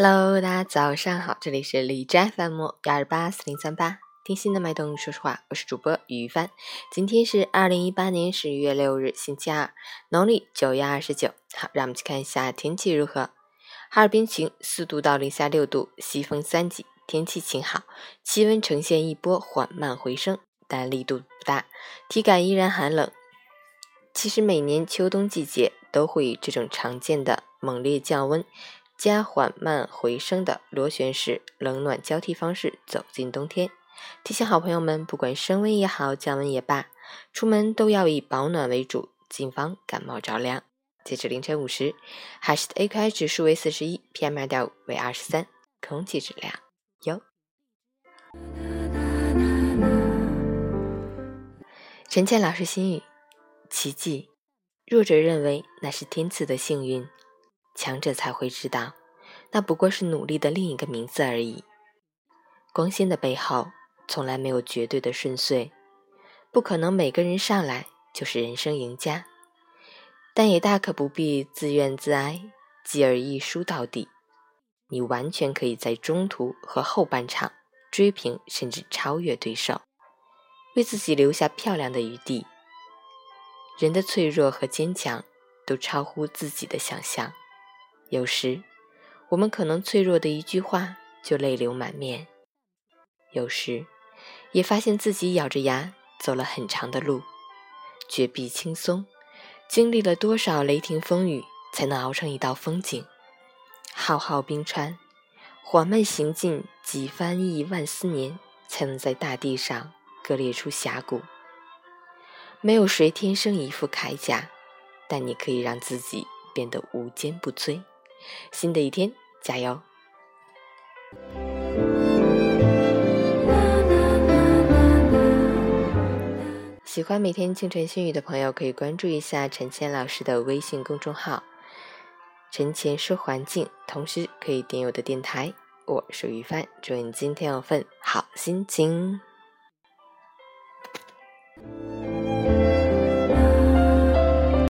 Hello，大家早上好，这里是李斋 FM 幺二八四零三八，听心的脉动，说实话，我是主播于帆。今天是二零一八年十一月六日，星期二，农历九月二十九。好，让我们去看一下天气如何。哈尔滨晴，四度到零下六度，西风三级，天气晴好，气温呈现一波缓慢回升，但力度不大，体感依然寒冷。其实每年秋冬季节都会以这种常见的猛烈降温。加缓慢回升的螺旋式冷暖交替方式走进冬天，提醒好朋友们，不管升温也好，降温也罢，出门都要以保暖为主，谨防感冒着凉。截至凌晨五时，海市的 AQI 指数为四十一，PM 二点五为二十三，空气质量优。陈倩老师心语：奇迹，弱者认为那是天赐的幸运。强者才会知道，那不过是努力的另一个名字而已。光鲜的背后，从来没有绝对的顺遂，不可能每个人上来就是人生赢家，但也大可不必自怨自哀，继而一输到底。你完全可以在中途和后半场追平甚至超越对手，为自己留下漂亮的余地。人的脆弱和坚强，都超乎自己的想象。有时，我们可能脆弱的一句话就泪流满面；有时，也发现自己咬着牙走了很长的路，绝壁轻松，经历了多少雷霆风雨，才能熬成一道风景？浩浩冰川，缓慢行进几番亿万思年，才能在大地上割裂出峡谷。没有谁天生一副铠甲，但你可以让自己变得无坚不摧。新的一天，加油！喜欢每天清晨心语的朋友，可以关注一下陈谦老师的微信公众号“陈谦说环境”，同时可以点我的电台。我是于帆，祝你今天有份好心情。